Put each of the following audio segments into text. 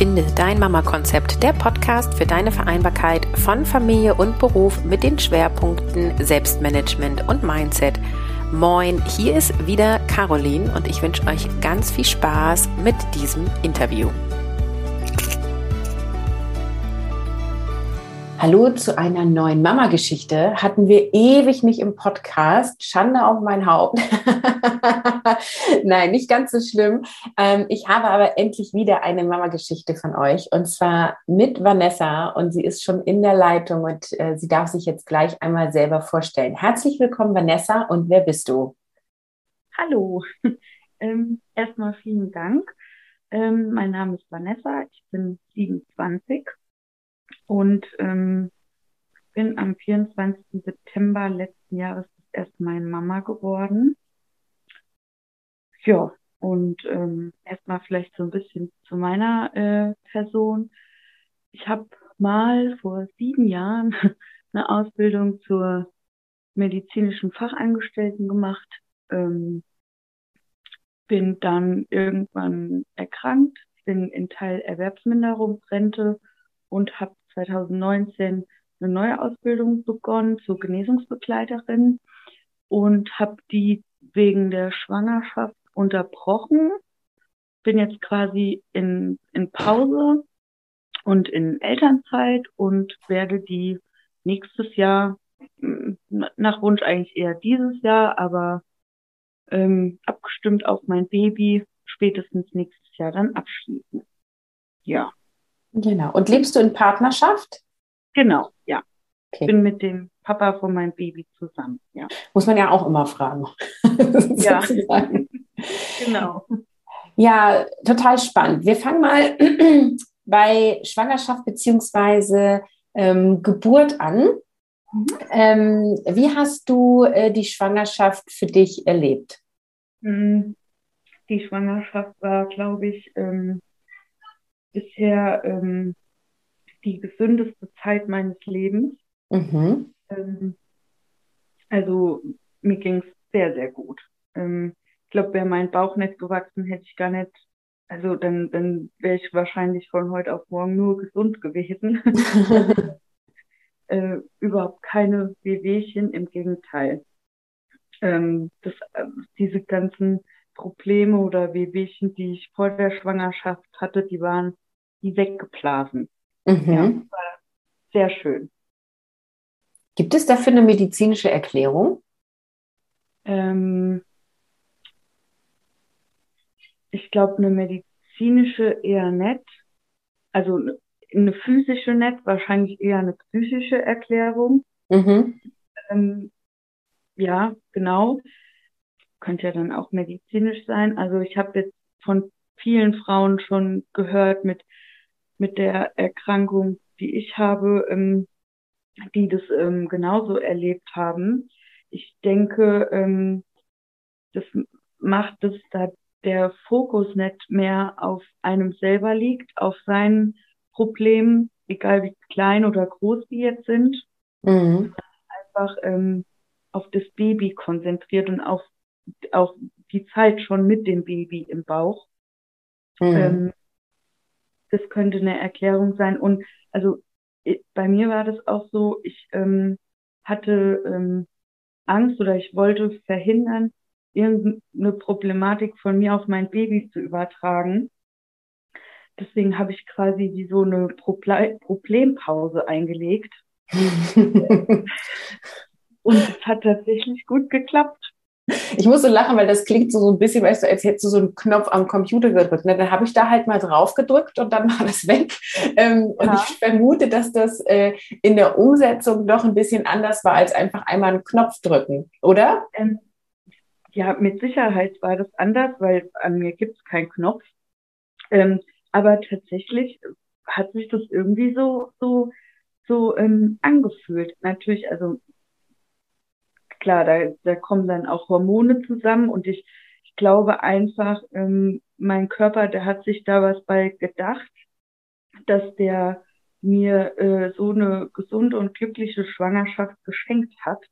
Finde dein Mama-Konzept, der Podcast für deine Vereinbarkeit von Familie und Beruf mit den Schwerpunkten Selbstmanagement und Mindset. Moin, hier ist wieder Caroline und ich wünsche euch ganz viel Spaß mit diesem Interview. Hallo zu einer neuen Mama-Geschichte. Hatten wir ewig nicht im Podcast. Schande auf mein Haupt. Nein, nicht ganz so schlimm. Ähm, ich habe aber endlich wieder eine Mama-Geschichte von euch und zwar mit Vanessa und sie ist schon in der Leitung und äh, sie darf sich jetzt gleich einmal selber vorstellen. Herzlich willkommen, Vanessa. Und wer bist du? Hallo. Ähm, erstmal vielen Dank. Ähm, mein Name ist Vanessa. Ich bin 27 und ähm, bin am 24. September letzten Jahres erst meine Mama geworden. Ja, und ähm, erstmal vielleicht so ein bisschen zu meiner äh, Person. Ich habe mal vor sieben Jahren eine Ausbildung zur medizinischen Fachangestellten gemacht, ähm, bin dann irgendwann erkrankt, bin in Teil Erwerbsminderungsrente und habe 2019 eine neue Ausbildung begonnen zur Genesungsbegleiterin und habe die wegen der Schwangerschaft unterbrochen. Bin jetzt quasi in, in Pause und in Elternzeit und werde die nächstes Jahr, nach Wunsch eigentlich eher dieses Jahr, aber ähm, abgestimmt auf mein Baby, spätestens nächstes Jahr dann abschließen. Ja. Genau. Und lebst du in Partnerschaft? Genau, ja. Okay. Bin mit dem Papa von meinem Baby zusammen, ja. Muss man ja auch immer fragen. ja. genau. Ja, total spannend. Wir fangen mal bei Schwangerschaft beziehungsweise ähm, Geburt an. Mhm. Ähm, wie hast du äh, die Schwangerschaft für dich erlebt? Mhm. Die Schwangerschaft war, glaube ich, ähm, bisher ähm, die gesündeste Zeit meines Lebens. Mhm. Ähm, also mir ging es sehr, sehr gut. Ähm, ich glaube, wäre mein Bauch nicht gewachsen, hätte ich gar nicht, also dann, dann wäre ich wahrscheinlich von heute auf morgen nur gesund gewesen. äh, überhaupt keine Wehwehchen, im Gegenteil. Ähm, das, äh, diese ganzen Probleme oder Wehwehchen, die ich vor der Schwangerschaft hatte, die waren wie weggeblasen. Mhm. Ja, war sehr schön. Gibt es dafür eine medizinische Erklärung? Ähm, ich glaube, eine medizinische eher nett. Also eine physische nett, wahrscheinlich eher eine psychische Erklärung. Mhm. Ähm, ja, genau. Könnte ja dann auch medizinisch sein. Also ich habe jetzt von vielen Frauen schon gehört mit, mit der Erkrankung, die ich habe, ähm, die das ähm, genauso erlebt haben. Ich denke, ähm, das macht, dass da der Fokus nicht mehr auf einem selber liegt, auf seinen Problemen, egal wie klein oder groß die jetzt sind, mhm. einfach ähm, auf das Baby konzentriert und auf auch die Zeit schon mit dem Baby im Bauch. Mhm. Ähm, das könnte eine Erklärung sein. Und also bei mir war das auch so, ich ähm, hatte ähm, Angst oder ich wollte verhindern, irgendeine Problematik von mir auf mein Baby zu übertragen. Deswegen habe ich quasi wie so eine Proble Problempause eingelegt. Und es hat tatsächlich gut geklappt. Ich muss so lachen, weil das klingt so, so ein bisschen, weißt du, als hättest du so einen Knopf am Computer gedrückt. Ne? Dann habe ich da halt mal drauf gedrückt und dann war das weg. Ähm, ja. Und ich vermute, dass das äh, in der Umsetzung doch ein bisschen anders war, als einfach einmal einen Knopf drücken, oder? Ähm, ja, mit Sicherheit war das anders, weil an mir gibt es keinen Knopf. Ähm, aber tatsächlich hat sich das irgendwie so, so, so ähm, angefühlt. Natürlich, also klar, da, da kommen dann auch Hormone zusammen und ich, ich glaube einfach, ähm, mein Körper, der hat sich da was bei gedacht, dass der mir äh, so eine gesunde und glückliche Schwangerschaft geschenkt hat.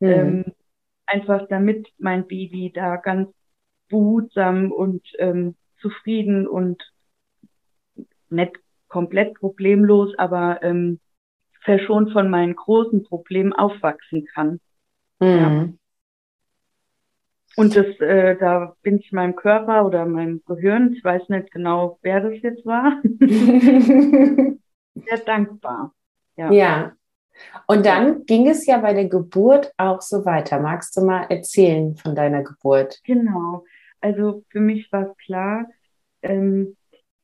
Mhm. Ähm, einfach damit mein Baby da ganz behutsam und ähm, zufrieden und nicht komplett problemlos, aber ähm, verschont von meinen großen Problemen aufwachsen kann. Mhm. Ja. Und das, äh, da bin ich meinem Körper oder meinem Gehirn, ich weiß nicht genau, wer das jetzt war, sehr dankbar. Ja. ja. Und dann ging es ja bei der Geburt auch so weiter. Magst du mal erzählen von deiner Geburt? Genau. Also für mich war es klar, ähm,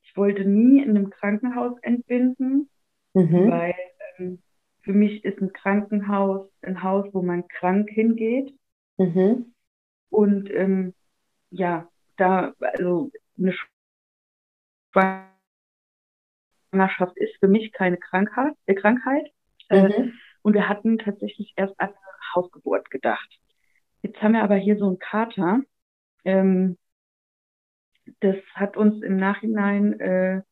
ich wollte nie in einem Krankenhaus entbinden, mhm. weil ähm, für mich ist ein Krankenhaus ein Haus, wo man krank hingeht. Mhm. Und ähm, ja, da, also eine Schwangerschaft ist für mich keine Krankheit. Äh, Krankheit. Äh, mhm. und wir hatten tatsächlich erst an eine Hausgeburt gedacht. Jetzt haben wir aber hier so einen Kater. Ähm, das hat uns im Nachhinein, äh,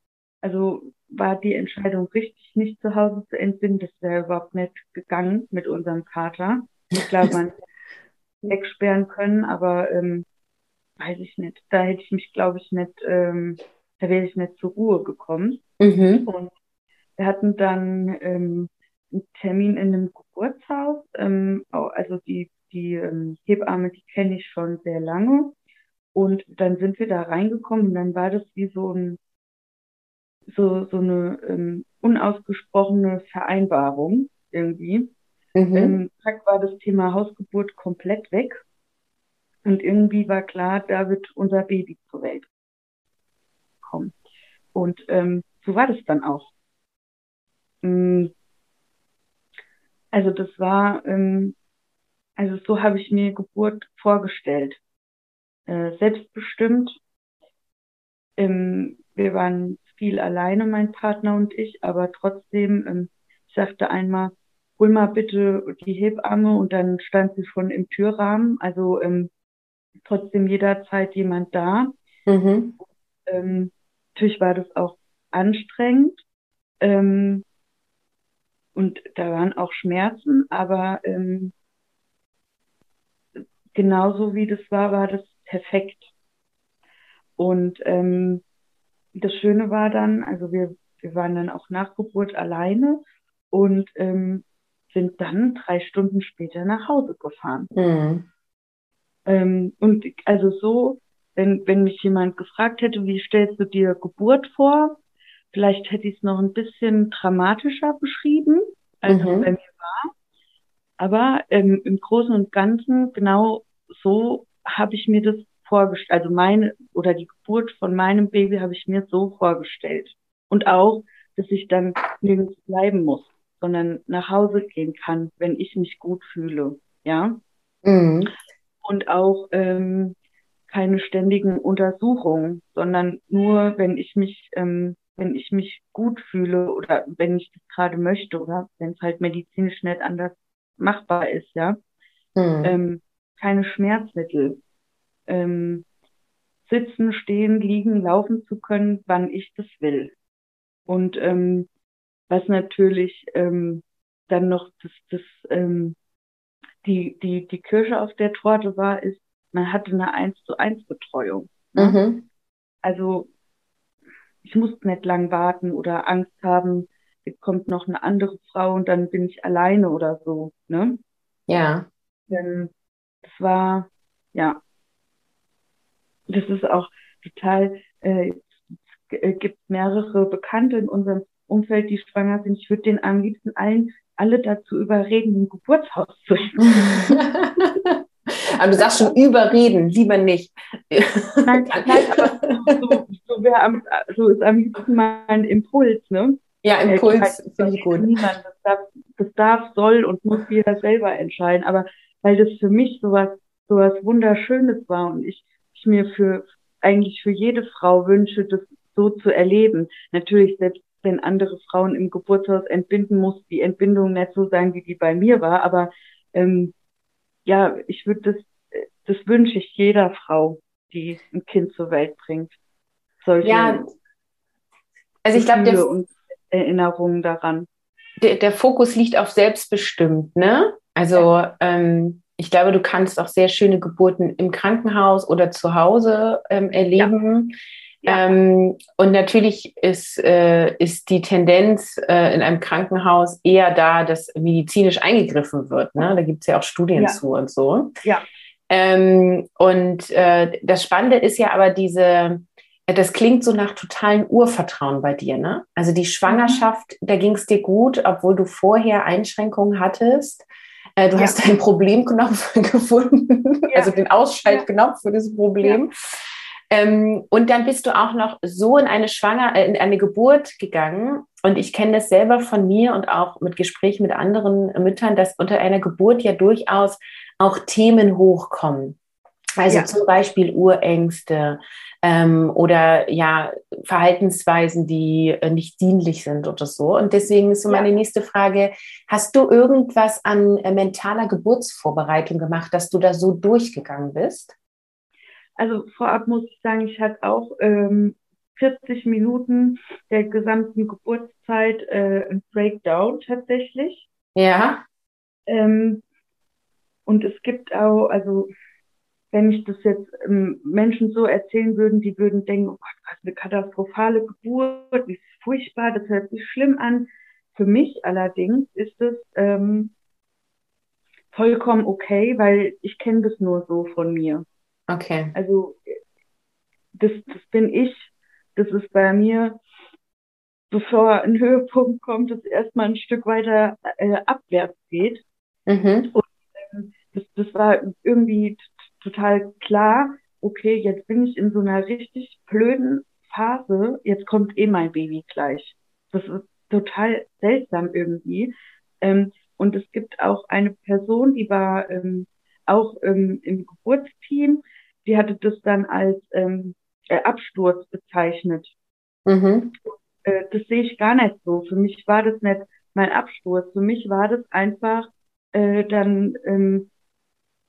also war die Entscheidung richtig, nicht zu Hause zu entbinden. Das wäre überhaupt nicht gegangen mit unserem Kater. Ich glaube, man wegsperren können, aber ähm, weiß ich nicht. Da hätte ich mich, glaube ich, nicht, ähm, da wäre ich nicht zur Ruhe gekommen. Mhm. Und wir hatten dann ähm, einen Termin in einem Geburtshaus. Ähm, also die, die ähm, Hebamme, die kenne ich schon sehr lange. Und dann sind wir da reingekommen und dann war das wie so ein so, so eine ähm, unausgesprochene Vereinbarung irgendwie. Mhm. Ähm, zack war das Thema Hausgeburt komplett weg. Und irgendwie war klar, da wird unser Baby zur Welt kommen. Und ähm, so war das dann auch. Ähm, also das war, ähm, also so habe ich mir Geburt vorgestellt. Äh, selbstbestimmt. Ähm, wir waren viel alleine, mein Partner und ich, aber trotzdem, ähm, ich sagte einmal, hol mal bitte die Hebamme und dann stand sie schon im Türrahmen, also ähm, trotzdem jederzeit jemand da. Mhm. Ähm, natürlich war das auch anstrengend ähm, und da waren auch Schmerzen, aber ähm, genauso wie das war, war das perfekt. Und ähm, das Schöne war dann, also wir, wir waren dann auch nach Geburt alleine und ähm, sind dann drei Stunden später nach Hause gefahren. Mhm. Ähm, und also so, wenn, wenn mich jemand gefragt hätte, wie stellst du dir Geburt vor, vielleicht hätte ich es noch ein bisschen dramatischer beschrieben, als mhm. es bei mir war. Aber ähm, im Großen und Ganzen genau so habe ich mir das vorgestellt, also meine oder die Geburt von meinem Baby habe ich mir so vorgestellt. Und auch, dass ich dann nirgends bleiben muss, sondern nach Hause gehen kann, wenn ich mich gut fühle. Ja. Mhm. Und auch ähm, keine ständigen Untersuchungen, sondern nur, wenn ich mich, ähm, wenn ich mich gut fühle oder wenn ich das gerade möchte oder wenn es halt medizinisch nicht anders machbar ist, ja. Mhm. Ähm, keine Schmerzmittel, ähm, sitzen, stehen, liegen, laufen zu können, wann ich das will. Und ähm, was natürlich ähm, dann noch das, das ähm, die, die, die Kirsche auf der Torte war, ist, man hatte eine 1 zu 1 Betreuung. Ne? Mhm. Also ich musste nicht lang warten oder Angst haben, es kommt noch eine andere Frau und dann bin ich alleine oder so. Ne? Ja. Denn das war, ja, das ist auch total, äh, es gibt mehrere Bekannte in unserem Umfeld, die schwanger sind. Ich würde den am liebsten allen, alle dazu überreden, ein Geburtshaus zu Aber du sagst schon überreden, lieber nicht. Nein, nein aber so, so, am, so, ist am liebsten mal ein Impuls, ne? Ja, Impuls finde ich gut. Niemand, das darf, das darf, soll und muss jeder selber entscheiden. Aber weil das für mich sowas, sowas Wunderschönes war und ich ich mir für eigentlich für jede Frau wünsche, das so zu erleben. Natürlich, selbst wenn andere Frauen im Geburtshaus entbinden, muss die Entbindung nicht so sein, wie die bei mir war. Aber ähm, ja, ich würde das, das wünsche ich jeder Frau, die ein Kind zur Welt bringt. Solche ja, also ich glaube, der Erinnerungen daran. Der, der Fokus liegt auf selbstbestimmt, ne? Also ähm, ich glaube, du kannst auch sehr schöne Geburten im Krankenhaus oder zu Hause ähm, erleben. Ja. Ja. Ähm, und natürlich ist, äh, ist die Tendenz äh, in einem Krankenhaus eher da, dass medizinisch eingegriffen wird. Ne? Da gibt es ja auch Studien ja. zu und so. Ja. Ähm, und äh, das Spannende ist ja aber diese, das klingt so nach totalem Urvertrauen bei dir, ne? Also die Schwangerschaft, mhm. da ging es dir gut, obwohl du vorher Einschränkungen hattest. Äh, du ja. hast deinen Problemknopf gefunden, ja. also den Ausschaltknopf für das Problem. Ähm, und dann bist du auch noch so in eine Schwanger, äh, in eine Geburt gegangen. Und ich kenne das selber von mir und auch mit Gesprächen mit anderen Müttern, dass unter einer Geburt ja durchaus auch Themen hochkommen. Also ja. zum Beispiel Urängste ähm, oder ja Verhaltensweisen, die äh, nicht dienlich sind oder so. Und deswegen ist so meine ja. nächste Frage: Hast du irgendwas an äh, mentaler Geburtsvorbereitung gemacht, dass du da so durchgegangen bist? Also vorab muss ich sagen, ich hatte auch ähm, 40 Minuten der gesamten Geburtszeit äh, ein Breakdown tatsächlich. Ja. Ähm, und es gibt auch, also wenn ich das jetzt ähm, Menschen so erzählen würden, die würden denken, oh Gott, was eine katastrophale Geburt, wie furchtbar, das hört sich schlimm an. Für mich allerdings ist es ähm, vollkommen okay, weil ich kenne das nur so von mir. Okay. Also das, das bin ich, das ist bei mir, bevor ein Höhepunkt kommt, das erstmal ein Stück weiter äh, abwärts geht. Mhm. Und ähm, das, das war irgendwie total klar, okay, jetzt bin ich in so einer richtig blöden Phase, jetzt kommt eh mein Baby gleich. Das ist total seltsam irgendwie. Ähm, und es gibt auch eine Person, die war ähm, auch ähm, im Geburtsteam, die hatte das dann als ähm, äh, Absturz bezeichnet. Mhm. Äh, das sehe ich gar nicht so. Für mich war das nicht mein Absturz. Für mich war das einfach äh, dann ähm,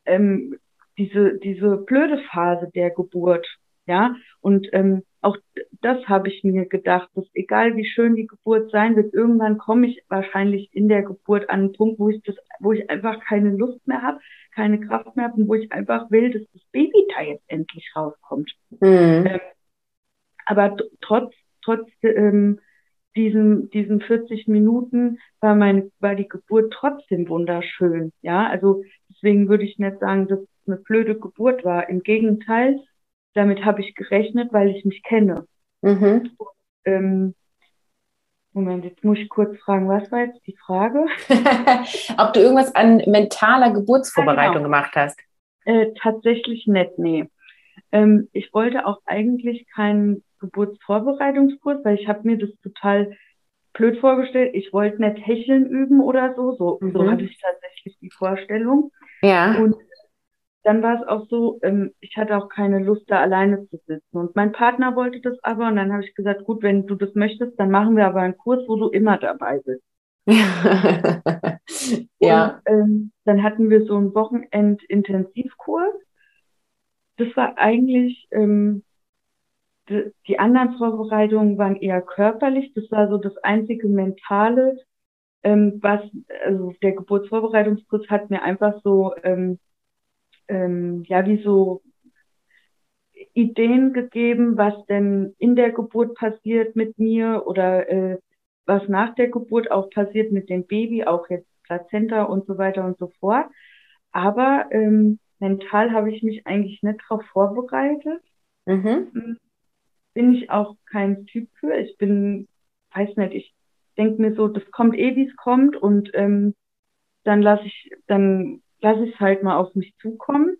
ähm, diese, diese blöde Phase der Geburt, ja, und ähm, auch das habe ich mir gedacht, dass egal wie schön die Geburt sein wird, irgendwann komme ich wahrscheinlich in der Geburt an einen Punkt, wo ich das, wo ich einfach keine Lust mehr habe, keine Kraft mehr habe und wo ich einfach will, dass das Baby da jetzt endlich rauskommt. Mhm. Ähm, aber trotz, trotz ähm, diesen, diesen 40 Minuten war meine, war die Geburt trotzdem wunderschön. Ja, also deswegen würde ich nicht sagen, dass eine blöde Geburt war. Im Gegenteil, damit habe ich gerechnet, weil ich mich kenne. Mhm. Und, ähm, Moment, jetzt muss ich kurz fragen, was war jetzt die Frage? Ob du irgendwas an mentaler Geburtsvorbereitung ja, genau. gemacht hast? Äh, tatsächlich nicht, nee. Ähm, ich wollte auch eigentlich keinen Geburtsvorbereitungskurs, weil ich habe mir das total blöd vorgestellt. Ich wollte nicht hecheln üben oder so. So, mhm. so hatte ich tatsächlich die Vorstellung. Ja. Und dann war es auch so, ähm, ich hatte auch keine Lust, da alleine zu sitzen. Und mein Partner wollte das aber. Und dann habe ich gesagt, gut, wenn du das möchtest, dann machen wir aber einen Kurs, wo du immer dabei bist. ja. Und, ähm, dann hatten wir so einen Wochenend-Intensivkurs. Das war eigentlich, ähm, die, die anderen Vorbereitungen waren eher körperlich. Das war so das einzige Mentale, ähm, was, also der Geburtsvorbereitungskurs hat mir einfach so, ähm, ähm, ja, wie so Ideen gegeben, was denn in der Geburt passiert mit mir oder äh, was nach der Geburt auch passiert mit dem Baby, auch jetzt Plazenta und so weiter und so fort. Aber ähm, mental habe ich mich eigentlich nicht darauf vorbereitet. Mhm. Hm, bin ich auch kein Typ für. Ich bin, weiß nicht, ich denke mir so, das kommt eh, wie es kommt und ähm, dann lasse ich, dann lasse ich es halt mal auf mich zukommen.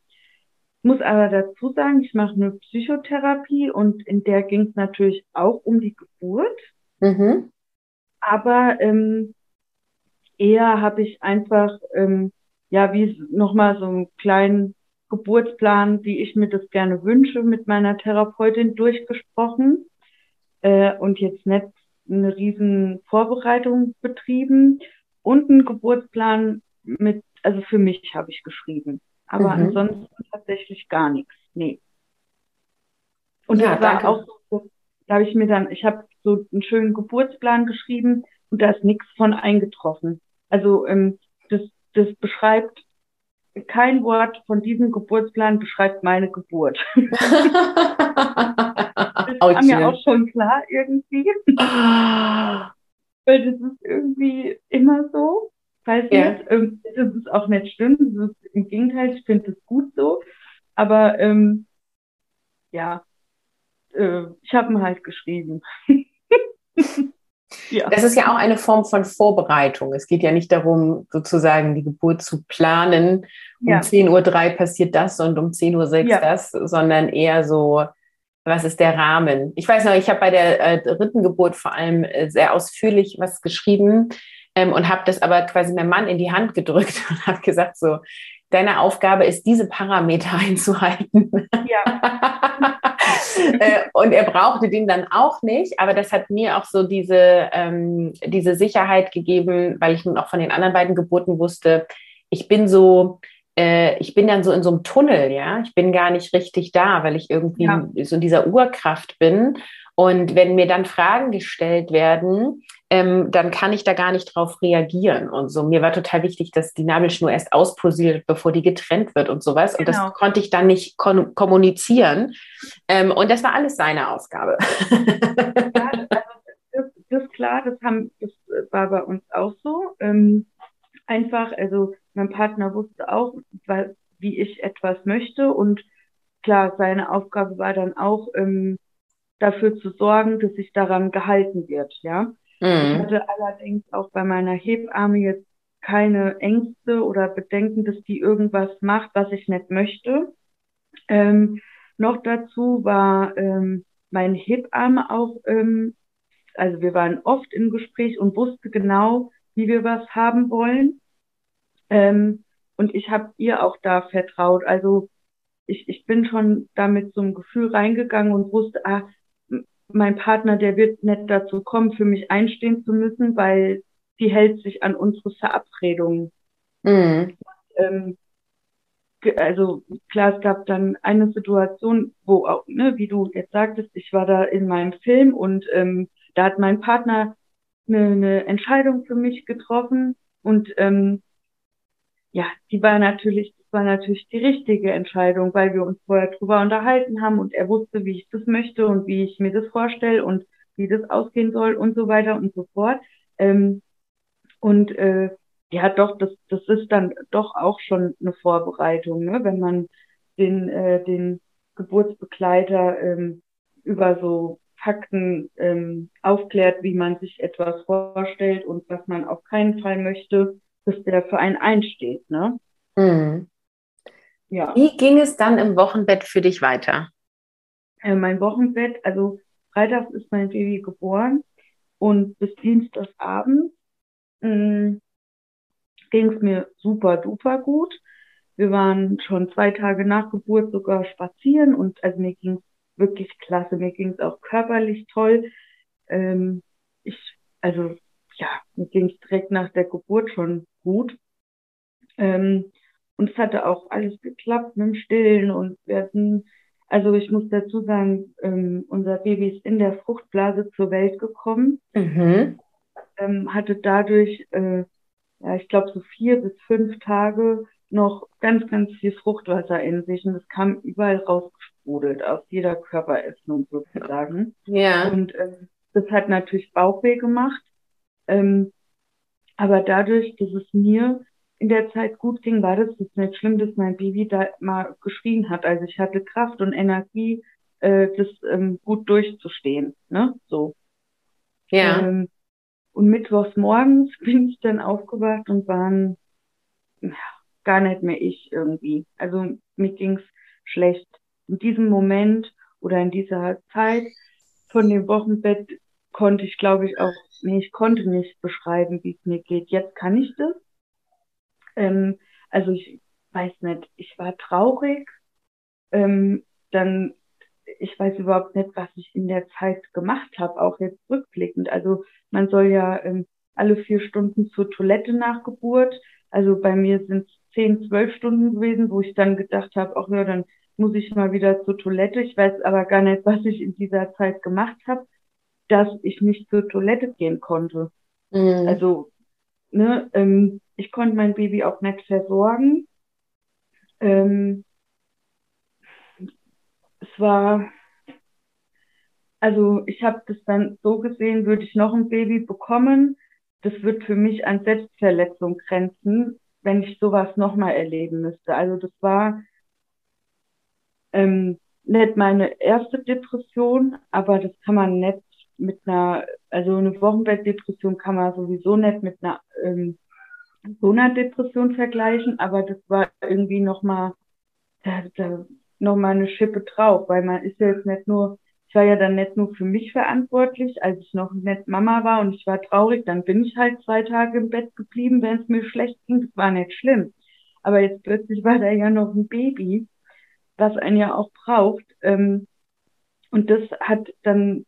Muss aber dazu sagen, ich mache eine Psychotherapie und in der ging es natürlich auch um die Geburt. Mhm. Aber ähm, eher habe ich einfach, ähm, ja, wie nochmal so einen kleinen Geburtsplan, wie ich mir das gerne wünsche, mit meiner Therapeutin durchgesprochen äh, und jetzt nicht eine riesen Vorbereitung betrieben und einen Geburtsplan mit also für mich habe ich geschrieben. Aber mhm. ansonsten tatsächlich gar nichts. Nee. Und ja, das war danke. auch so, da habe ich mir dann, ich habe so einen schönen Geburtsplan geschrieben und da ist nichts von eingetroffen. Also ähm, das, das beschreibt, kein Wort von diesem Geburtsplan beschreibt meine Geburt. das war mir auch schon klar irgendwie. Ah. Weil das ist irgendwie immer so. Weiß ja. ähm, das ist auch nicht schlimm. Das ist, Im Gegenteil, ich finde es gut so. Aber ähm, ja, äh, ich habe ihn halt geschrieben. ja. Das ist ja auch eine Form von Vorbereitung. Es geht ja nicht darum, sozusagen die Geburt zu planen. Um ja. 10.03 Uhr passiert das und um 10.06 Uhr ja. das, sondern eher so, was ist der Rahmen? Ich weiß noch, ich habe bei der äh, dritten Geburt vor allem äh, sehr ausführlich was geschrieben ähm, und habe das aber quasi meinem Mann in die Hand gedrückt und habe gesagt, so, deine Aufgabe ist, diese Parameter einzuhalten. Ja. Äh, und er brauchte den dann auch nicht, aber das hat mir auch so diese, ähm, diese Sicherheit gegeben, weil ich nun auch von den anderen beiden Geburten wusste, ich bin so, äh, ich bin dann so in so einem Tunnel, ja. Ich bin gar nicht richtig da, weil ich irgendwie ja. so in dieser Urkraft bin. Und wenn mir dann Fragen gestellt werden, ähm, dann kann ich da gar nicht drauf reagieren. Und so, mir war total wichtig, dass die Nabelschnur erst auspulsiert, bevor die getrennt wird und sowas. Genau. Und das genau. konnte ich dann nicht kommunizieren. Ähm, und das war alles seine Aufgabe. Ja, also das, ist klar, das, haben, das war bei uns auch so. Ähm, einfach, also mein Partner wusste auch, wie ich etwas möchte und klar, seine Aufgabe war dann auch, ähm, dafür zu sorgen, dass sich daran gehalten wird, ja. Mhm. Ich hatte allerdings auch bei meiner Hebamme jetzt keine Ängste oder Bedenken, dass die irgendwas macht, was ich nicht möchte. Ähm, noch dazu war ähm, meine Hebamme auch, ähm, also wir waren oft im Gespräch und wusste genau, wie wir was haben wollen. Ähm, und ich habe ihr auch da vertraut. Also ich, ich bin schon da mit so einem Gefühl reingegangen und wusste, ah, mein Partner, der wird nicht dazu kommen, für mich einstehen zu müssen, weil sie hält sich an unsere Verabredungen. Mhm. Ähm, also klar, es gab dann eine Situation, wo auch, ne, wie du jetzt sagtest, ich war da in meinem Film und ähm, da hat mein Partner eine, eine Entscheidung für mich getroffen und ähm, ja, die war natürlich war natürlich die richtige Entscheidung, weil wir uns vorher drüber unterhalten haben und er wusste, wie ich das möchte und wie ich mir das vorstelle und wie das ausgehen soll und so weiter und so fort. Ähm, und äh, ja, doch, das, das ist dann doch auch schon eine Vorbereitung, ne? wenn man den, äh, den Geburtsbegleiter ähm, über so Fakten ähm, aufklärt, wie man sich etwas vorstellt und was man auf keinen Fall möchte, dass der für einen einsteht. Ne? Mhm. Ja. Wie ging es dann im Wochenbett für dich weiter? Äh, mein Wochenbett, also Freitags ist mein Baby geboren und bis Dienstagabend mm, ging es mir super duper gut. Wir waren schon zwei Tage nach Geburt sogar spazieren und also mir ging es wirklich klasse. Mir ging es auch körperlich toll. Ähm, ich, also ja, mir ging es direkt nach der Geburt schon gut. Ähm, und es hatte auch alles geklappt mit dem Stillen und wir hatten, also ich muss dazu sagen, ähm, unser Baby ist in der Fruchtblase zur Welt gekommen, mhm. ähm, hatte dadurch, äh, ja, ich glaube so vier bis fünf Tage noch ganz, ganz viel Fruchtwasser in sich und es kam überall rausgesprudelt aus jeder Körperöffnung sozusagen. Ja. Und äh, das hat natürlich Bauchweh gemacht. Ähm, aber dadurch, dass es mir in der Zeit gut ging, war das jetzt nicht schlimm, dass mein Baby da mal geschrien hat. Also ich hatte Kraft und Energie, äh, das ähm, gut durchzustehen. Ne? So. Ja. Ähm, und mittwochs morgens bin ich dann aufgewacht und waren ja, gar nicht mehr ich irgendwie. Also mir ging's schlecht. In diesem Moment oder in dieser Zeit von dem Wochenbett konnte ich, glaube ich, auch, nee, ich konnte nicht beschreiben, wie es mir geht. Jetzt kann ich das. Ähm, also ich weiß nicht, ich war traurig. Ähm, dann, ich weiß überhaupt nicht, was ich in der Zeit gemacht habe, auch jetzt rückblickend. Also man soll ja ähm, alle vier Stunden zur Toilette nach Geburt. Also bei mir sind es zehn, zwölf Stunden gewesen, wo ich dann gedacht habe, ach ja, dann muss ich mal wieder zur Toilette. Ich weiß aber gar nicht, was ich in dieser Zeit gemacht habe, dass ich nicht zur Toilette gehen konnte. Mhm. Also, ne, ähm, ich konnte mein Baby auch nicht versorgen. Ähm, es war, also ich habe das dann so gesehen, würde ich noch ein Baby bekommen, das wird für mich an Selbstverletzung grenzen, wenn ich sowas nochmal erleben müsste. Also das war ähm, nicht meine erste Depression, aber das kann man nicht mit einer, also eine Wochenbettdepression kann man sowieso nicht mit einer ähm, so einer Depression vergleichen, aber das war irgendwie nochmal da, da noch eine Schippe drauf, weil man ist ja jetzt nicht nur, ich war ja dann nicht nur für mich verantwortlich, als ich noch nicht Mama war und ich war traurig, dann bin ich halt zwei Tage im Bett geblieben, wenn es mir schlecht ging, das war nicht schlimm. Aber jetzt plötzlich war da ja noch ein Baby, was einen ja auch braucht. Ähm, und das hat dann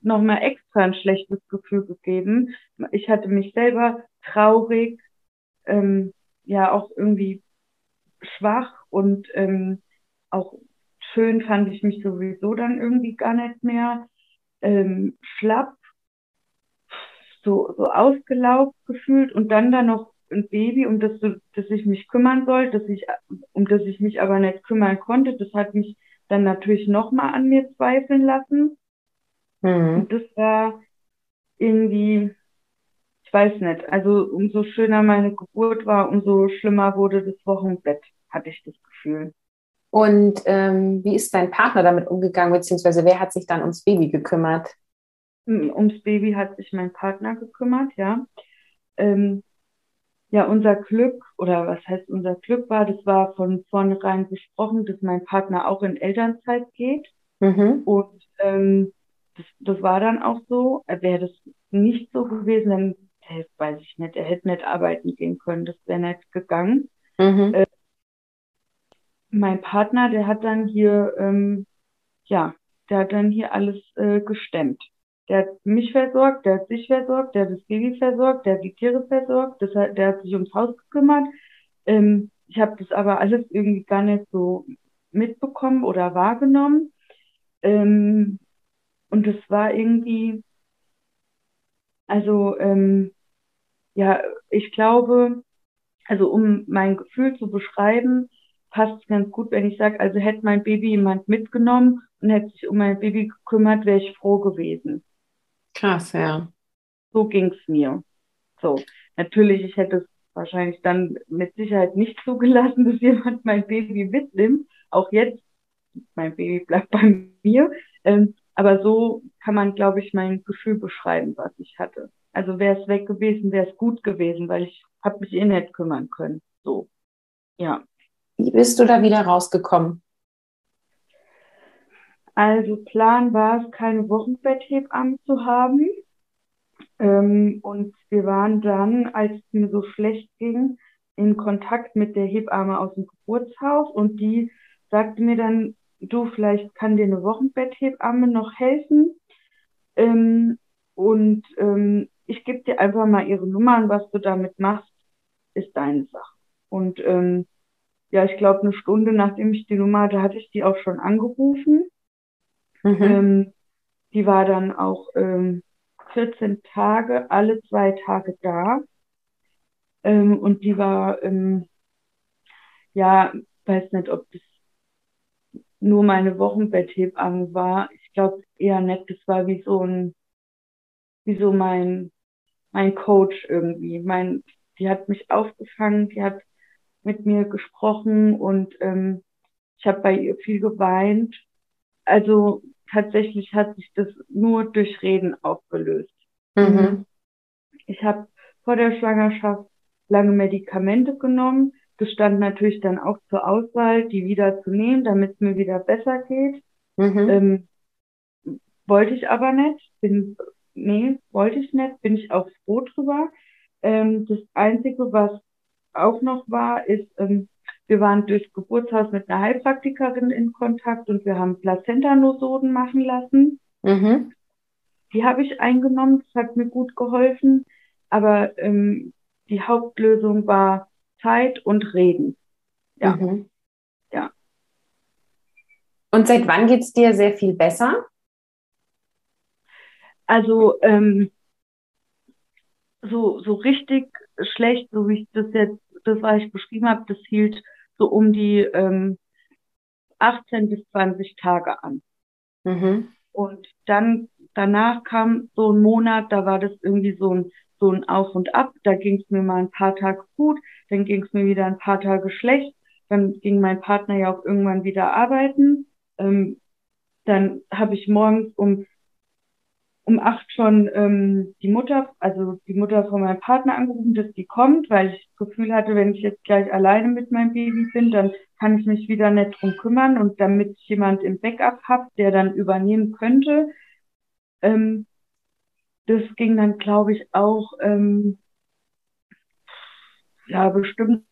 nochmal extra ein schlechtes Gefühl gegeben. Ich hatte mich selber traurig, ähm, ja auch irgendwie schwach und ähm, auch schön fand ich mich sowieso dann irgendwie gar nicht mehr. Ähm, schlapp, so, so ausgelaugt gefühlt und dann da noch ein Baby, um das, das ich mich kümmern soll, dass ich, um das ich mich aber nicht kümmern konnte. Das hat mich dann natürlich nochmal an mir zweifeln lassen. Mhm. Und das war irgendwie, ich weiß nicht, also umso schöner meine Geburt war, umso schlimmer wurde das Wochenbett, hatte ich das Gefühl. Und ähm, wie ist dein Partner damit umgegangen, beziehungsweise wer hat sich dann ums Baby gekümmert? Hm, ums Baby hat sich mein Partner gekümmert, ja. Ähm, ja, unser Glück, oder was heißt unser Glück war, das war von vornherein besprochen, dass mein Partner auch in Elternzeit geht. Mhm. Und ähm, das, das war dann auch so. Wäre das nicht so gewesen, dann äh, weiß ich nicht, er hätte nicht arbeiten gehen können, das wäre nicht gegangen. Mhm. Äh, mein Partner, der hat dann hier, ähm, ja, der hat dann hier alles äh, gestemmt. Der hat mich versorgt, der hat sich versorgt, der hat das Baby versorgt, der hat die Tiere versorgt, das hat, der hat sich ums Haus gekümmert. Ähm, ich habe das aber alles irgendwie gar nicht so mitbekommen oder wahrgenommen. Ähm, und es war irgendwie, also ähm, ja, ich glaube, also um mein Gefühl zu beschreiben, passt es ganz gut, wenn ich sage, also hätte mein Baby jemand mitgenommen und hätte sich um mein Baby gekümmert, wäre ich froh gewesen. Krass, ja. So ging es mir. So, natürlich, ich hätte es wahrscheinlich dann mit Sicherheit nicht zugelassen, dass jemand mein Baby mitnimmt. Auch jetzt, mein Baby bleibt bei mir. Ähm, aber so kann man, glaube ich, mein Gefühl beschreiben, was ich hatte. Also wäre es weg gewesen, wäre es gut gewesen, weil ich habe mich eh nicht kümmern können. So, ja. Wie bist du da wieder rausgekommen? Also Plan war es, keine Wochenbetthebammen zu haben. Ähm, und wir waren dann, als es mir so schlecht ging, in Kontakt mit der Hebamme aus dem Geburtshaus und die sagte mir dann, du, vielleicht kann dir eine Wochenbetthebamme noch helfen. Ähm, und ähm, ich gebe dir einfach mal ihre Nummer und was du damit machst, ist deine Sache. Und ähm, ja, ich glaube, eine Stunde nachdem ich die Nummer hatte, hatte ich die auch schon angerufen. Mhm. Ähm, die war dann auch ähm, 14 Tage, alle zwei Tage da. Ähm, und die war, ähm, ja, weiß nicht, ob das nur meine Wochenbetthebamme war. Ich glaube eher nicht, das war wie so ein, wie so mein, mein Coach irgendwie. Mein, die hat mich aufgefangen, die hat mit mir gesprochen und ähm, ich habe bei ihr viel geweint. Also tatsächlich hat sich das nur durch Reden aufgelöst. Mhm. Ich habe vor der Schwangerschaft lange Medikamente genommen. Das stand natürlich dann auch zur Auswahl, die wieder zu nehmen, damit es mir wieder besser geht. Mhm. Ähm, wollte ich aber nicht. Bin, nee, wollte ich nicht. Bin ich auch froh drüber. Ähm, das Einzige, was auch noch war, ist, ähm, wir waren durchs Geburtshaus mit einer Heilpraktikerin in Kontakt und wir haben Plazentanosoden machen lassen. Mhm. Die habe ich eingenommen, das hat mir gut geholfen. Aber ähm, die Hauptlösung war Zeit und Reden. Ja. Mhm. Ja. Und seit wann geht es dir sehr viel besser? Also ähm, so, so richtig schlecht, so wie ich das jetzt, das was ich beschrieben habe, das hielt so um die ähm, 18 bis 20 Tage an. Mhm. Und dann danach kam so ein Monat, da war das irgendwie so ein, so ein Auf und Ab. Da ging es mir mal ein paar Tage gut, dann ging es mir wieder ein paar Tage schlecht. Dann ging mein Partner ja auch irgendwann wieder arbeiten. Ähm, dann habe ich morgens um um acht schon ähm, die Mutter, also die Mutter von meinem Partner angerufen, dass die kommt, weil ich das Gefühl hatte, wenn ich jetzt gleich alleine mit meinem Baby bin, dann kann ich mich wieder nicht drum kümmern und damit ich jemand im Backup habe, der dann übernehmen könnte. Ähm, das ging dann, glaube ich, auch ähm, ja bestimmt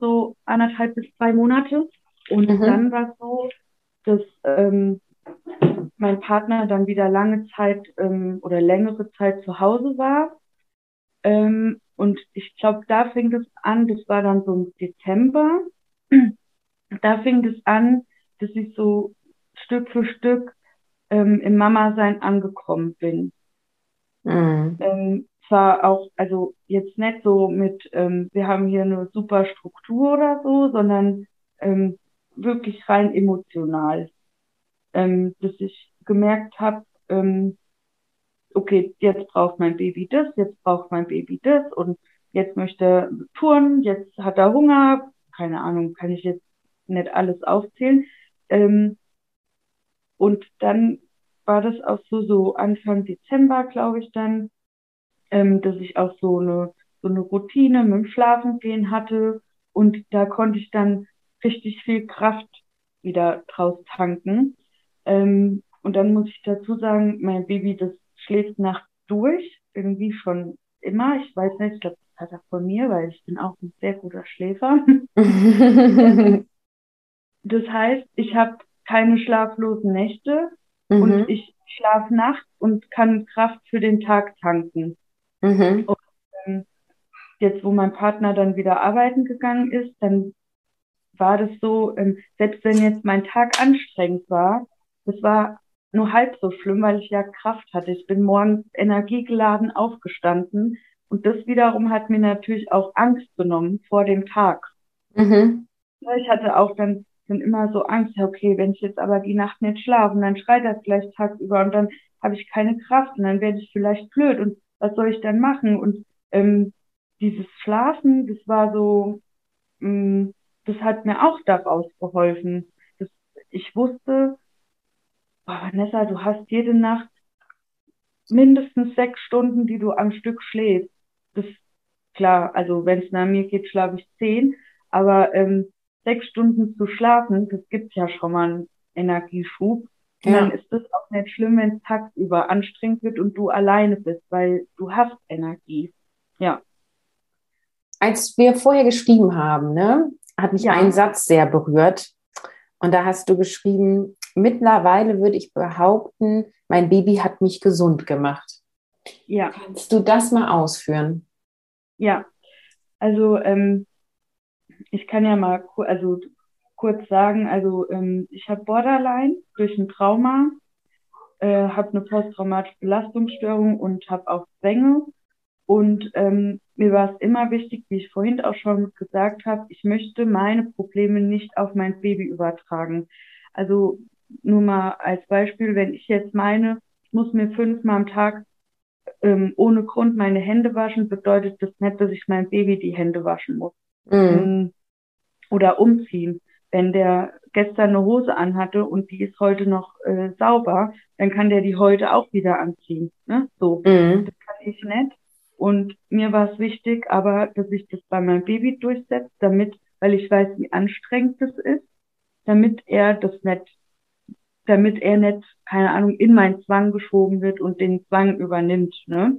so anderthalb bis zwei Monate. Und mhm. dann war es so, dass ähm, mein Partner dann wieder lange Zeit ähm, oder längere Zeit zu Hause war. Ähm, und ich glaube, da fing es an, das war dann so im Dezember, da fing es an, dass ich so Stück für Stück ähm, im Mama-Sein angekommen bin. Mhm. Ähm, zwar auch, also jetzt nicht so mit, ähm, wir haben hier eine super Struktur oder so, sondern ähm, wirklich rein emotional ähm, dass ich gemerkt habe, ähm, okay, jetzt braucht mein Baby das, jetzt braucht mein Baby das und jetzt möchte touren, jetzt hat er Hunger, keine Ahnung, kann ich jetzt nicht alles aufzählen. Ähm, und dann war das auch so, so Anfang Dezember, glaube ich dann, ähm, dass ich auch so eine, so eine Routine mit dem Schlafengehen hatte und da konnte ich dann richtig viel Kraft wieder draus tanken. Ähm, und dann muss ich dazu sagen, mein Baby, das schläft nachts durch, irgendwie schon immer. Ich weiß nicht, ich glaube, das hat er von mir, weil ich bin auch ein sehr guter Schläfer. das heißt, ich habe keine schlaflosen Nächte mhm. und ich schlafe nachts und kann Kraft für den Tag tanken. Mhm. Und ähm, jetzt, wo mein Partner dann wieder arbeiten gegangen ist, dann war das so, ähm, selbst wenn jetzt mein Tag anstrengend war, das war nur halb so schlimm, weil ich ja Kraft hatte. Ich bin morgens energiegeladen aufgestanden und das wiederum hat mir natürlich auch Angst genommen vor dem Tag. Mhm. Ich hatte auch dann, dann immer so Angst, okay, wenn ich jetzt aber die Nacht nicht schlafe, dann schreit das vielleicht tagsüber und dann habe ich keine Kraft und dann werde ich vielleicht blöd und was soll ich dann machen? Und ähm, dieses Schlafen, das war so, mh, mm, das hat mir auch daraus geholfen. Das, ich wusste, boah, Vanessa, du hast jede Nacht mindestens sechs Stunden, die du am Stück schläfst. Das klar, also wenn es nach mir geht, schlafe ich zehn, aber ähm, sechs Stunden zu schlafen, das gibt ja schon mal einen Energieschub. Und ja. dann ist das auch nicht schlimm, wenn es tagsüber anstrengend wird und du alleine bist, weil du hast Energie. Ja. Als wir vorher geschrieben haben, ne, hat mich ja. ein Satz sehr berührt. Und da hast du geschrieben, mittlerweile würde ich behaupten, mein Baby hat mich gesund gemacht. Ja. Kannst du das mal ausführen? Ja, also ähm, ich kann ja mal also kurz sagen, also ähm, ich habe Borderline durch ein Trauma, äh, habe eine posttraumatische Belastungsstörung und habe auch Zwänge. Und ähm, mir war es immer wichtig, wie ich vorhin auch schon gesagt habe, ich möchte meine Probleme nicht auf mein Baby übertragen. Also nur mal als Beispiel, wenn ich jetzt meine, ich muss mir fünfmal am Tag ähm, ohne Grund meine Hände waschen, bedeutet das nicht, dass ich mein Baby die Hände waschen muss. Mhm. Ähm, oder umziehen. Wenn der gestern eine Hose anhatte und die ist heute noch äh, sauber, dann kann der die heute auch wieder anziehen. Ne? So, mhm. das kann ich nicht. Und mir war es wichtig, aber dass ich das bei meinem Baby durchsetze, damit, weil ich weiß, wie anstrengend das ist, damit er das nicht damit er nicht, keine Ahnung, in meinen Zwang geschoben wird und den Zwang übernimmt. Ne?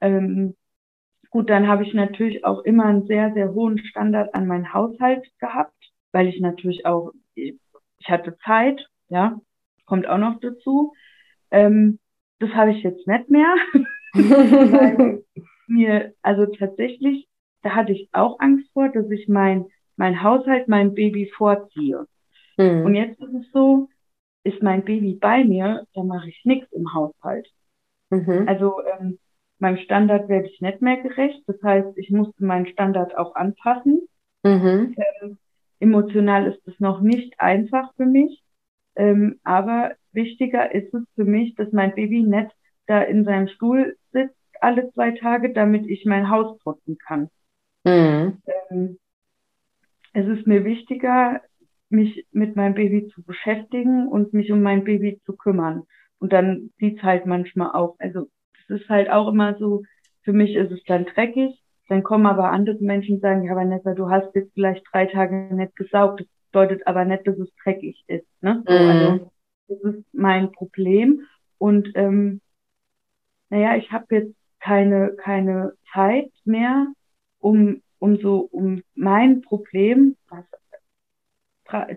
Ähm, gut, dann habe ich natürlich auch immer einen sehr, sehr hohen Standard an meinen Haushalt gehabt, weil ich natürlich auch, ich hatte Zeit, ja, kommt auch noch dazu. Ähm, das habe ich jetzt nicht mehr. mir, also tatsächlich, da hatte ich auch Angst vor, dass ich mein, mein Haushalt, mein Baby vorziehe. Mhm. Und jetzt ist es so, ist mein Baby bei mir, dann mache ich nichts im Haushalt. Mhm. Also ähm, meinem Standard werde ich nicht mehr gerecht. Das heißt, ich musste meinen Standard auch anpassen. Mhm. Ähm, emotional ist es noch nicht einfach für mich, ähm, aber wichtiger ist es für mich, dass mein Baby nicht da in seinem Stuhl sitzt alle zwei Tage, damit ich mein Haus putzen kann. Mhm. Ähm, es ist mir wichtiger, mich mit meinem Baby zu beschäftigen und mich um mein Baby zu kümmern. Und dann sieht's halt manchmal auch. Also es ist halt auch immer so, für mich ist es dann dreckig. Dann kommen aber andere Menschen und sagen, ja, Vanessa, du hast jetzt vielleicht drei Tage nicht gesaugt. Das bedeutet aber nicht, dass es dreckig ist. Ne? Mhm. Also das ist mein Problem. Und ähm, naja, ich habe jetzt keine, keine Zeit mehr, um, um so um mein Problem, was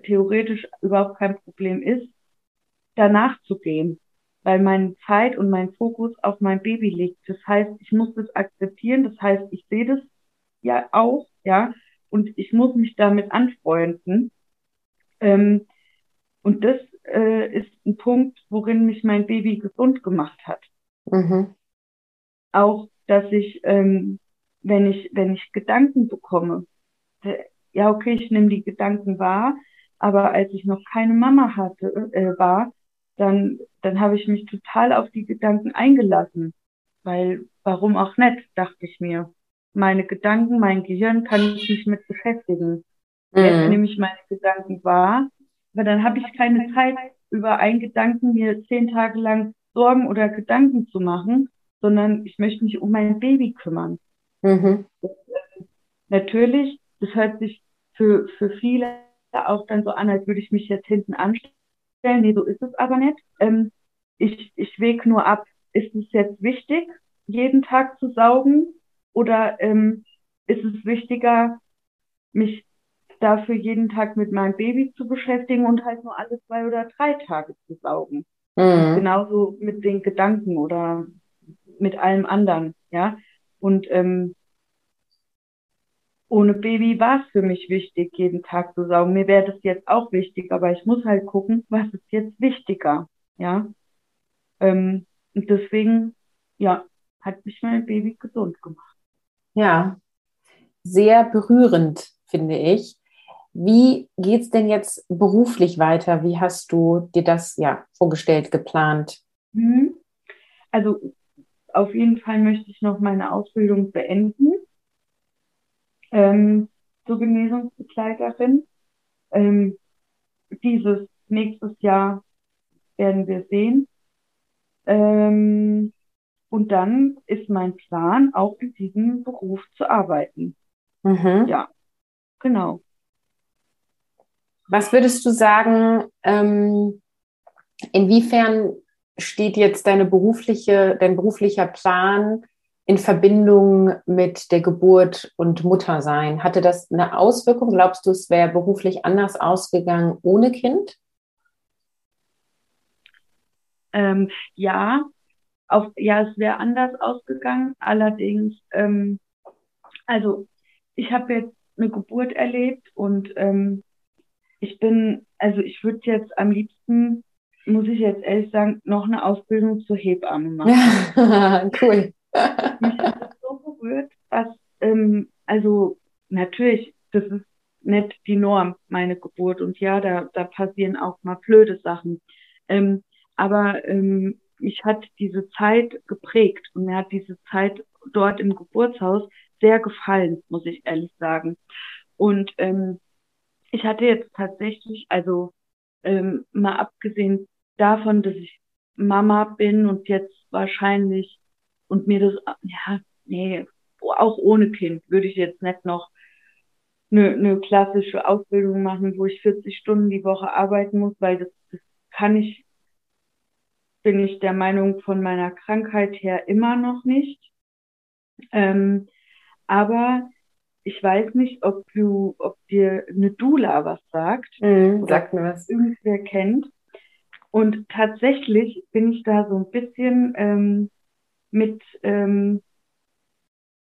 theoretisch überhaupt kein Problem ist, danach zu gehen, weil meine Zeit und mein Fokus auf mein Baby liegt. Das heißt, ich muss das akzeptieren. Das heißt, ich sehe das ja auch, ja, und ich muss mich damit anfreunden. Ähm, und das äh, ist ein Punkt, worin mich mein Baby gesund gemacht hat. Mhm. Auch, dass ich, ähm, wenn ich, wenn ich Gedanken bekomme, äh, ja, okay, ich nehme die Gedanken wahr, aber als ich noch keine Mama hatte, äh, war, dann, dann habe ich mich total auf die Gedanken eingelassen. Weil, warum auch nicht, dachte ich mir. Meine Gedanken, mein Gehirn kann ich nicht mit beschäftigen. Mhm. Jetzt nehme ich meine Gedanken wahr, aber dann habe ich keine Zeit, über einen Gedanken mir zehn Tage lang Sorgen oder Gedanken zu machen, sondern ich möchte mich um mein Baby kümmern. Mhm. Das, äh, natürlich, das hört sich für, für viele auch dann so an, als würde ich mich jetzt hinten anstellen. Nee, so ist es aber nicht. Ähm, ich ich wege nur ab, ist es jetzt wichtig, jeden Tag zu saugen oder ähm, ist es wichtiger, mich dafür jeden Tag mit meinem Baby zu beschäftigen und halt nur alle zwei oder drei Tage zu saugen. Mhm. Genauso mit den Gedanken oder mit allem anderen, ja. Und ähm, ohne Baby war es für mich wichtig, jeden Tag zu saugen. Mir wäre das jetzt auch wichtig, aber ich muss halt gucken, was ist jetzt wichtiger, ja. Ähm, und deswegen, ja, hat mich mein Baby gesund gemacht. Ja, sehr berührend, finde ich. Wie geht es denn jetzt beruflich weiter? Wie hast du dir das ja vorgestellt, geplant? Mhm. Also auf jeden Fall möchte ich noch meine Ausbildung beenden ähm, zur Genesungsbegleiterin. Ähm, dieses nächstes Jahr werden wir sehen. Ähm, und dann ist mein Plan, auch in diesem Beruf zu arbeiten. Mhm. Ja, genau. Was würdest du sagen, ähm, inwiefern steht jetzt deine berufliche, dein beruflicher Plan in Verbindung mit der Geburt und Muttersein? Hatte das eine Auswirkung? Glaubst du, es wäre beruflich anders ausgegangen ohne Kind? Ähm, ja, auf, ja, es wäre anders ausgegangen. Allerdings, ähm, also ich habe jetzt eine Geburt erlebt und ähm, ich bin, also ich würde jetzt am liebsten, muss ich jetzt ehrlich sagen, noch eine Ausbildung zur Hebamme machen. cool mich hat das so berührt, was, ähm, also natürlich, das ist nicht die Norm, meine Geburt. Und ja, da, da passieren auch mal blöde Sachen. Ähm, aber ähm, mich hat diese Zeit geprägt und mir hat diese Zeit dort im Geburtshaus sehr gefallen, muss ich ehrlich sagen. Und ähm, ich hatte jetzt tatsächlich, also ähm, mal abgesehen davon, dass ich Mama bin und jetzt wahrscheinlich und mir das, ja, nee, auch ohne Kind würde ich jetzt nicht noch eine, eine klassische Ausbildung machen, wo ich 40 Stunden die Woche arbeiten muss, weil das, das kann ich, bin ich der Meinung von meiner Krankheit her immer noch nicht. Ähm, aber ich weiß nicht, ob du, ob dir eine Dula was sagt. Mhm, sagt mir was. Irgendwer kennt. Und tatsächlich bin ich da so ein bisschen ähm, mit, ähm,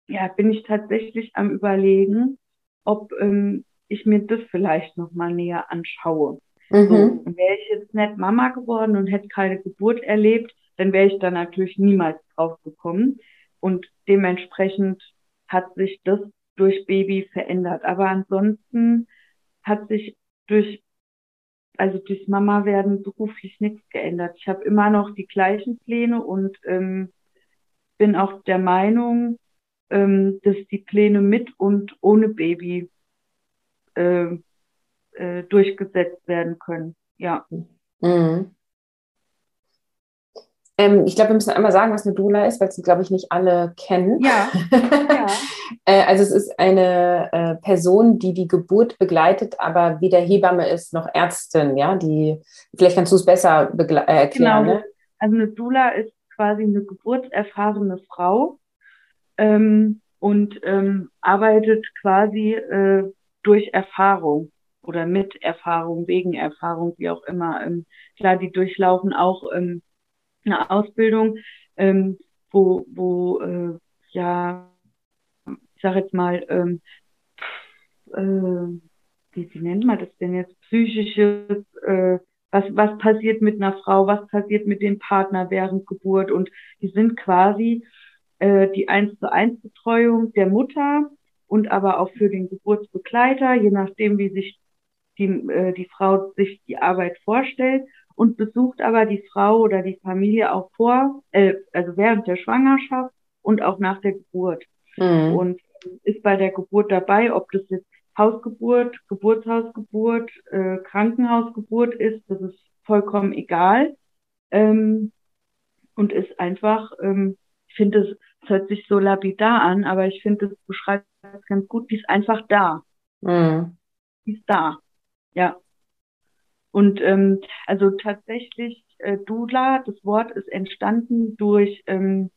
ja, bin ich tatsächlich am Überlegen, ob ähm, ich mir das vielleicht nochmal näher anschaue. Mhm. So, wäre ich jetzt nicht Mama geworden und hätte keine Geburt erlebt, dann wäre ich da natürlich niemals drauf gekommen. Und dementsprechend hat sich das durch Baby verändert. Aber ansonsten hat sich durch also durch Mama werden beruflich nichts geändert. Ich habe immer noch die gleichen Pläne und ähm, bin auch der Meinung, ähm, dass die Pläne mit und ohne Baby äh, äh, durchgesetzt werden können. Ja. Mhm. Ähm, ich glaube, wir müssen einmal sagen, was eine Doula ist, weil es, glaube ich, nicht alle kennen. Ja. ja. äh, also es ist eine äh, Person, die die Geburt begleitet, aber weder Hebamme ist noch Ärztin, ja, die, vielleicht kannst du es besser äh, erklären. Genau. Ne? Also eine Doula ist quasi eine geburtserfahrene Frau ähm, und ähm, arbeitet quasi äh, durch Erfahrung oder mit Erfahrung, wegen Erfahrung, wie auch immer. Ähm, klar, die durchlaufen auch ähm, eine Ausbildung, ähm, wo, wo äh, ja, ich sage jetzt mal, ähm, äh, wie, wie nennt man das denn jetzt, psychisches, äh, was, was passiert mit einer Frau, was passiert mit dem Partner während Geburt und die sind quasi äh, die eins zu eins Betreuung der Mutter und aber auch für den Geburtsbegleiter, je nachdem, wie sich die, äh, die Frau sich die Arbeit vorstellt und besucht aber die Frau oder die Familie auch vor, äh, also während der Schwangerschaft und auch nach der Geburt. Mhm. Und ist bei der Geburt dabei, ob das jetzt Hausgeburt, Geburtshausgeburt, äh, Krankenhausgeburt ist, das ist vollkommen egal. Ähm, und ist einfach, ähm, ich finde, es, es hört sich so lapidar an, aber ich finde, es beschreibt das ganz gut, die ist einfach da. Mhm. Die ist da. Ja. Und ähm, also tatsächlich, äh, Dudla, das Wort ist entstanden durch ähm,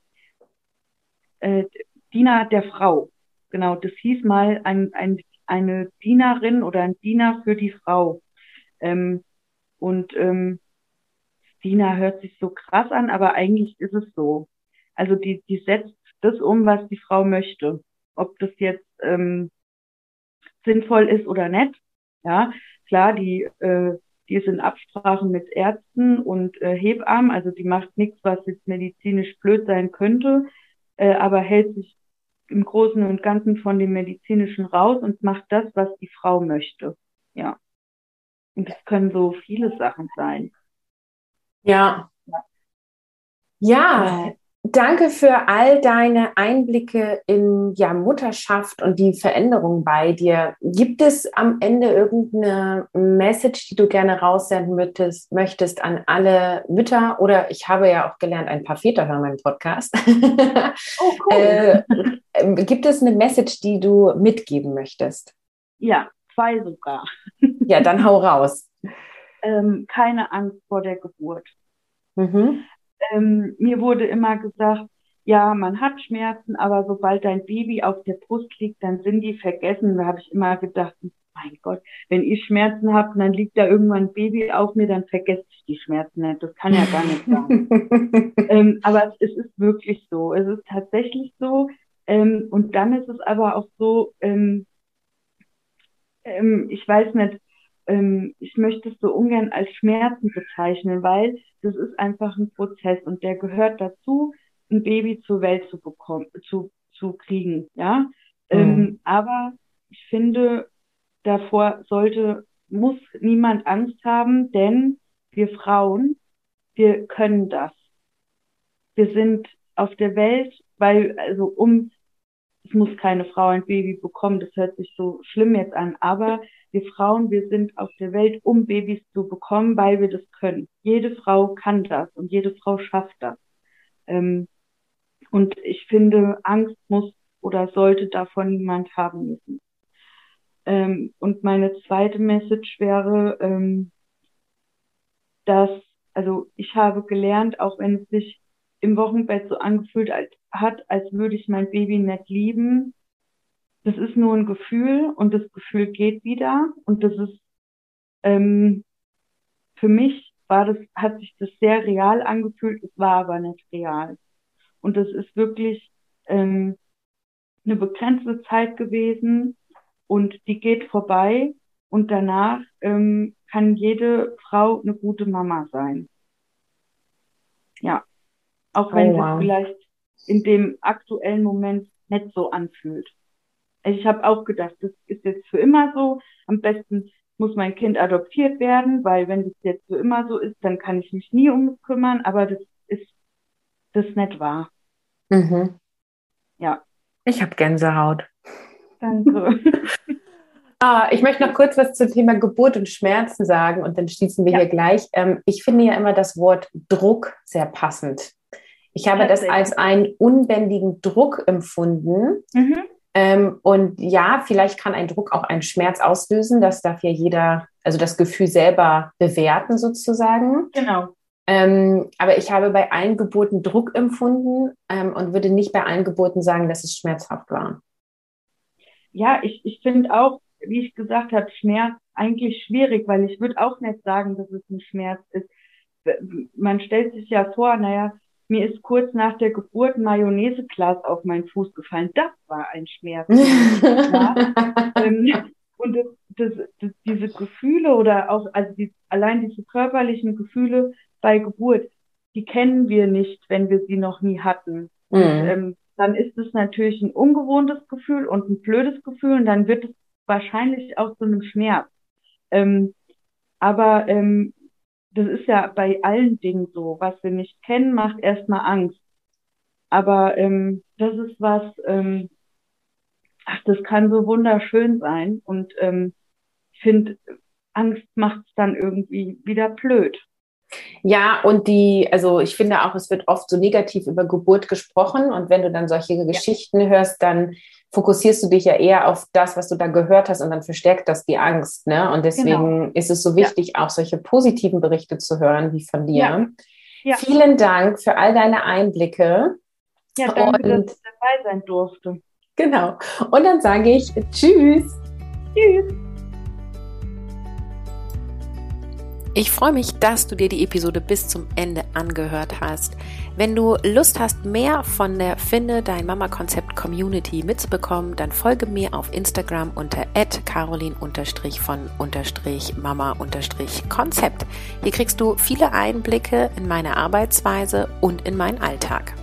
äh, Diener der Frau. Genau, das hieß mal ein, ein, eine Dienerin oder ein Diener für die Frau. Ähm, und ähm, Diener hört sich so krass an, aber eigentlich ist es so. Also die, die setzt das um, was die Frau möchte. Ob das jetzt ähm, sinnvoll ist oder nicht. Ja, klar, die äh, die ist in Absprachen mit Ärzten und äh, Hebammen, also die macht nichts, was jetzt medizinisch blöd sein könnte, äh, aber hält sich im Großen und Ganzen von dem Medizinischen raus und macht das, was die Frau möchte. Ja. Und das können so viele Sachen sein. Ja. Ja, Danke für all deine Einblicke in ja, Mutterschaft und die Veränderung bei dir. Gibt es am Ende irgendeine Message, die du gerne raussenden möchtest, möchtest an alle Mütter? Oder ich habe ja auch gelernt, ein paar Väter hören meinen Podcast. Oh, cool. äh, gibt es eine Message, die du mitgeben möchtest? Ja, zwei sogar. ja, dann hau raus. Ähm, keine Angst vor der Geburt. Mhm ähm, mir wurde immer gesagt, ja, man hat Schmerzen, aber sobald dein Baby auf der Brust liegt, dann sind die vergessen. Da habe ich immer gedacht, mein Gott, wenn ich Schmerzen habe, dann liegt da irgendwann ein Baby auf mir, dann vergesse ich die Schmerzen nicht. Das kann ja gar nicht sein. ähm, aber es ist wirklich so. Es ist tatsächlich so. Ähm, und dann ist es aber auch so, ähm, ähm ich weiß nicht, ähm, ich möchte es so ungern als Schmerzen bezeichnen, weil das ist einfach ein Prozess und der gehört dazu, ein Baby zur Welt zu bekommen, zu, zu kriegen, ja. Mhm. Ähm, aber ich finde, davor sollte, muss niemand Angst haben, denn wir Frauen, wir können das. Wir sind auf der Welt, weil, also um, es muss keine Frau ein Baby bekommen, das hört sich so schlimm jetzt an, aber wir Frauen, wir sind auf der Welt, um Babys zu bekommen, weil wir das können. Jede Frau kann das und jede Frau schafft das. Ähm, und ich finde, Angst muss oder sollte davon niemand haben müssen. Ähm, und meine zweite Message wäre, ähm, dass, also ich habe gelernt, auch wenn es sich im Wochenbett so angefühlt hat, als würde ich mein Baby nicht lieben, das ist nur ein Gefühl und das Gefühl geht wieder. Und das ist ähm, für mich war das hat sich das sehr real angefühlt, es war aber nicht real. Und das ist wirklich ähm, eine begrenzte Zeit gewesen und die geht vorbei. Und danach ähm, kann jede Frau eine gute Mama sein. Ja, auch wenn oh, wow. es vielleicht in dem aktuellen Moment nicht so anfühlt. Ich habe auch gedacht, das ist jetzt für immer so. Am besten muss mein Kind adoptiert werden, weil wenn das jetzt so immer so ist, dann kann ich mich nie um es kümmern, aber das ist das nicht wahr. Mhm. Ja. Ich habe Gänsehaut. Danke. ah, ich möchte noch kurz was zum Thema Geburt und Schmerzen sagen und dann schließen wir ja. hier gleich. Ähm, ich finde ja immer das Wort Druck sehr passend. Ich habe das als einen unbändigen Druck empfunden. Mhm. Ähm, und ja, vielleicht kann ein Druck auch einen Schmerz auslösen. Das darf ja jeder, also das Gefühl selber bewerten sozusagen. Genau. Ähm, aber ich habe bei allen Geburten Druck empfunden ähm, und würde nicht bei allen Geburten sagen, dass es schmerzhaft war. Ja, ich, ich finde auch, wie ich gesagt habe, Schmerz eigentlich schwierig, weil ich würde auch nicht sagen, dass es ein Schmerz ist. Man stellt sich ja vor, naja, mir ist kurz nach der Geburt ein Mayonnaiseglas auf meinen Fuß gefallen. Das war ein Schmerz. ja. ähm, und das, das, das, diese Gefühle oder auch, also die, allein diese körperlichen Gefühle bei Geburt, die kennen wir nicht, wenn wir sie noch nie hatten. Mhm. Und, ähm, dann ist es natürlich ein ungewohntes Gefühl und ein blödes Gefühl und dann wird es wahrscheinlich auch zu einem Schmerz. Ähm, aber ähm, das ist ja bei allen Dingen so. Was wir nicht kennen, macht erstmal Angst. Aber ähm, das ist was, ähm, ach, das kann so wunderschön sein. Und ähm, ich finde, Angst macht es dann irgendwie wieder blöd. Ja, und die, also ich finde auch, es wird oft so negativ über Geburt gesprochen. Und wenn du dann solche Geschichten ja. hörst, dann fokussierst du dich ja eher auf das, was du da gehört hast und dann verstärkt das die Angst. Ne? Und deswegen genau. ist es so wichtig, ja. auch solche positiven Berichte zu hören wie von dir. Ja. Vielen Dank für all deine Einblicke. Ja, danke, und, dass ich dabei sein durfte. Genau. Und dann sage ich Tschüss. Tschüss. Ich freue mich, dass du dir die Episode bis zum Ende angehört hast. Wenn du Lust hast, mehr von der Finde dein Mama Konzept Community mitzubekommen, dann folge mir auf Instagram unter carolin von mama Konzept. Hier kriegst du viele Einblicke in meine Arbeitsweise und in meinen Alltag.